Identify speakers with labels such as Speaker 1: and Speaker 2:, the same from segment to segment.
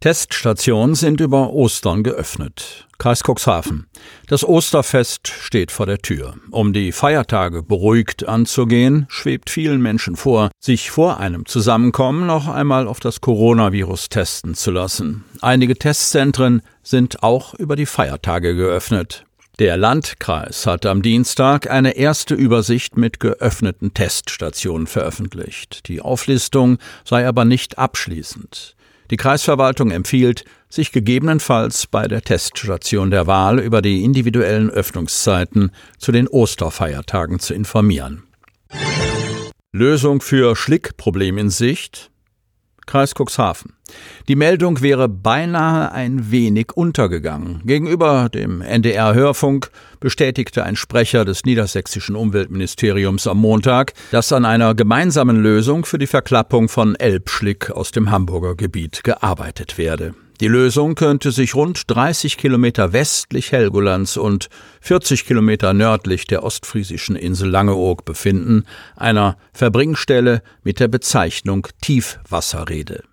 Speaker 1: Teststationen sind über Ostern geöffnet. Kreis Cuxhaven. Das Osterfest steht vor der Tür. Um die Feiertage beruhigt anzugehen, schwebt vielen Menschen vor, sich vor einem Zusammenkommen noch einmal auf das Coronavirus testen zu lassen. Einige Testzentren sind auch über die Feiertage geöffnet. Der Landkreis hat am Dienstag eine erste Übersicht mit geöffneten Teststationen veröffentlicht. Die Auflistung sei aber nicht abschließend. Die Kreisverwaltung empfiehlt, sich gegebenenfalls bei der Teststation der Wahl über die individuellen Öffnungszeiten zu den Osterfeiertagen zu informieren. Lösung für Schlickproblem in Sicht? Kreis Cuxhaven. Die Meldung wäre beinahe ein wenig untergegangen. Gegenüber dem NDR Hörfunk bestätigte ein Sprecher des niedersächsischen Umweltministeriums am Montag, dass an einer gemeinsamen Lösung für die Verklappung von Elbschlick aus dem Hamburger Gebiet gearbeitet werde. Die Lösung könnte sich rund 30 Kilometer westlich Helgolands und 40 Kilometer nördlich der ostfriesischen Insel Langeoog befinden, einer Verbringstelle mit der Bezeichnung Tiefwasserrede.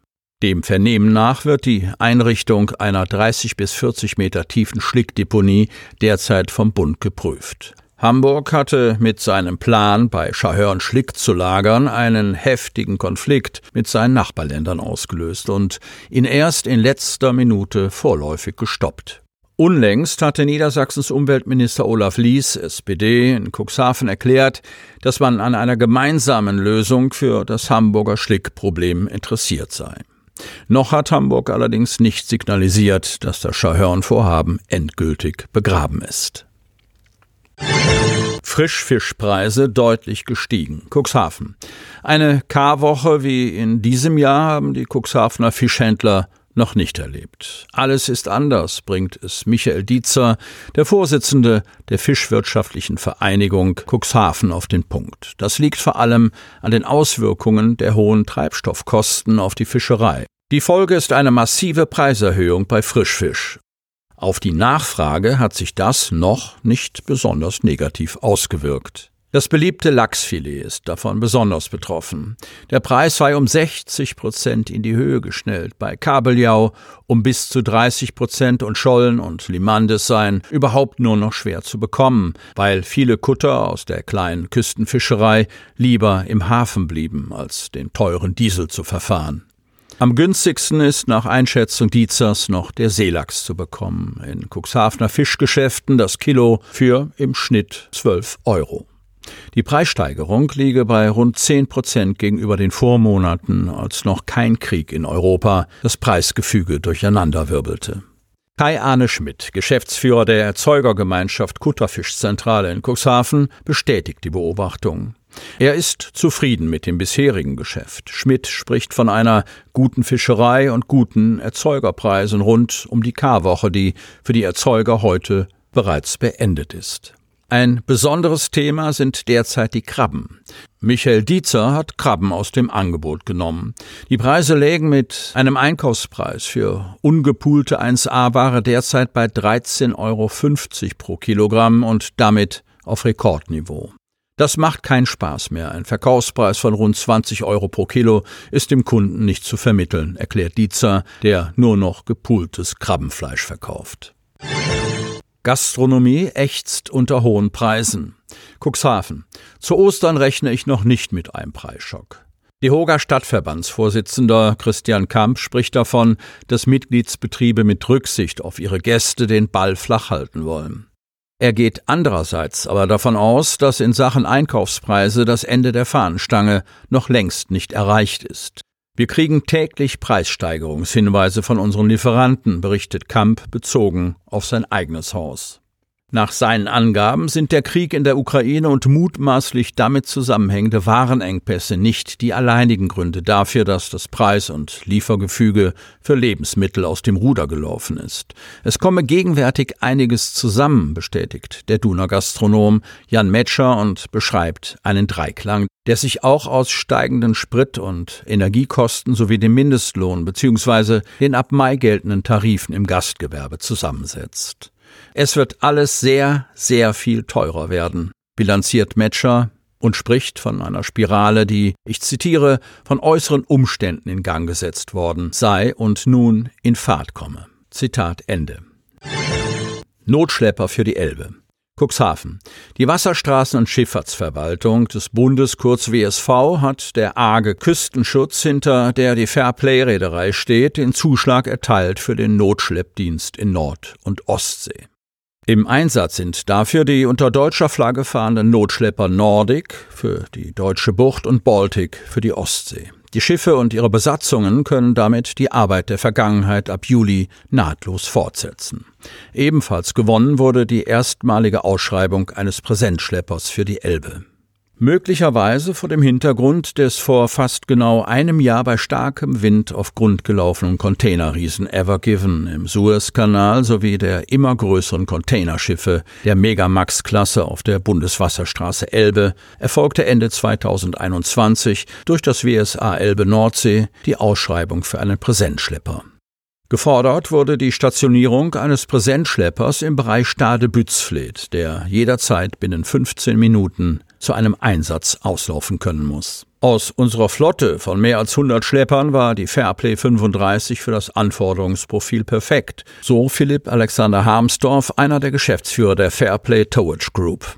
Speaker 1: Dem Vernehmen nach wird die Einrichtung einer 30 bis 40 Meter tiefen Schlickdeponie derzeit vom Bund geprüft. Hamburg hatte mit seinem Plan, bei Schahörn Schlick zu lagern, einen heftigen Konflikt mit seinen Nachbarländern ausgelöst und ihn erst in letzter Minute vorläufig gestoppt. Unlängst hatte Niedersachsens Umweltminister Olaf Lies, SPD, in Cuxhaven erklärt, dass man an einer gemeinsamen Lösung für das Hamburger Schlickproblem interessiert sei. Noch hat Hamburg allerdings nicht signalisiert, dass das Schahörn-Vorhaben endgültig begraben ist. Frischfischpreise deutlich gestiegen. Cuxhaven. Eine Karwoche wie in diesem Jahr haben die Cuxhavener Fischhändler noch nicht erlebt. Alles ist anders, bringt es Michael Dietzer, der Vorsitzende der Fischwirtschaftlichen Vereinigung Cuxhaven, auf den Punkt. Das liegt vor allem an den Auswirkungen der hohen Treibstoffkosten auf die Fischerei. Die Folge ist eine massive Preiserhöhung bei Frischfisch. Auf die Nachfrage hat sich das noch nicht besonders negativ ausgewirkt. Das beliebte Lachsfilet ist davon besonders betroffen. Der Preis sei um 60 Prozent in die Höhe geschnellt, bei Kabeljau um bis zu 30 Prozent und Schollen und Limandes seien überhaupt nur noch schwer zu bekommen, weil viele Kutter aus der kleinen Küstenfischerei lieber im Hafen blieben, als den teuren Diesel zu verfahren. Am günstigsten ist nach Einschätzung Dietzers noch der Seelachs zu bekommen. In Cuxhavener Fischgeschäften das Kilo für im Schnitt 12 Euro. Die Preissteigerung liege bei rund 10 Prozent gegenüber den Vormonaten, als noch kein Krieg in Europa das Preisgefüge durcheinanderwirbelte. Kai Arne Schmidt, Geschäftsführer der Erzeugergemeinschaft Kutterfischzentrale in Cuxhaven, bestätigt die Beobachtung. Er ist zufrieden mit dem bisherigen Geschäft. Schmidt spricht von einer guten Fischerei und guten Erzeugerpreisen rund um die Karwoche, die für die Erzeuger heute bereits beendet ist. Ein besonderes Thema sind derzeit die Krabben. Michael Dietzer hat Krabben aus dem Angebot genommen. Die Preise lägen mit einem Einkaufspreis für ungepulte 1A-Ware derzeit bei 13,50 Euro pro Kilogramm und damit auf Rekordniveau. Das macht keinen Spaß mehr. Ein Verkaufspreis von rund 20 Euro pro Kilo ist dem Kunden nicht zu vermitteln, erklärt Dietzer, der nur noch gepultes Krabbenfleisch verkauft. Gastronomie ächzt unter hohen Preisen. Cuxhaven. Zu Ostern rechne ich noch nicht mit einem Preisschock. Die Hoger Stadtverbandsvorsitzender Christian Kamp spricht davon, dass Mitgliedsbetriebe mit Rücksicht auf ihre Gäste den Ball flach halten wollen. Er geht andererseits aber davon aus, dass in Sachen Einkaufspreise das Ende der Fahnenstange noch längst nicht erreicht ist. Wir kriegen täglich Preissteigerungshinweise von unseren Lieferanten, berichtet Kamp bezogen auf sein eigenes Haus. Nach seinen Angaben sind der Krieg in der Ukraine und mutmaßlich damit zusammenhängende Warenengpässe nicht die alleinigen Gründe dafür, dass das Preis- und Liefergefüge für Lebensmittel aus dem Ruder gelaufen ist. Es komme gegenwärtig einiges zusammen, bestätigt der Duner Gastronom Jan Metscher und beschreibt einen Dreiklang, der sich auch aus steigenden Sprit- und Energiekosten sowie dem Mindestlohn bzw. den ab Mai geltenden Tarifen im Gastgewerbe zusammensetzt. Es wird alles sehr, sehr viel teurer werden, bilanziert Metscher und spricht von einer Spirale, die, ich zitiere, von äußeren Umständen in Gang gesetzt worden sei und nun in Fahrt komme. Zitat Ende. Notschlepper für die Elbe. Cuxhaven. Die Wasserstraßen- und Schifffahrtsverwaltung des Bundes, kurz WSV, hat der arge Küstenschutz, hinter der die Fairplay-Reederei steht, den Zuschlag erteilt für den Notschleppdienst in Nord- und Ostsee. Im Einsatz sind dafür die unter deutscher Flagge fahrenden Notschlepper Nordic für die deutsche Bucht und Baltic für die Ostsee. Die Schiffe und ihre Besatzungen können damit die Arbeit der Vergangenheit ab Juli nahtlos fortsetzen. Ebenfalls gewonnen wurde die erstmalige Ausschreibung eines Präsentschleppers für die Elbe. Möglicherweise vor dem Hintergrund des vor fast genau einem Jahr bei starkem Wind auf Grund gelaufenen Containerriesen Ever Given im Suezkanal sowie der immer größeren Containerschiffe der Megamax-Klasse auf der Bundeswasserstraße Elbe erfolgte Ende 2021 durch das WSA Elbe Nordsee die Ausschreibung für einen Präsentschlepper. Gefordert wurde die Stationierung eines Präsentschleppers im Bereich Stade-Bützfleth, der jederzeit binnen 15 Minuten zu einem Einsatz auslaufen können muss. Aus unserer Flotte von mehr als 100 Schleppern war die Fairplay 35 für das Anforderungsprofil perfekt, so Philipp Alexander Harmsdorf, einer der Geschäftsführer der Fairplay Towage Group.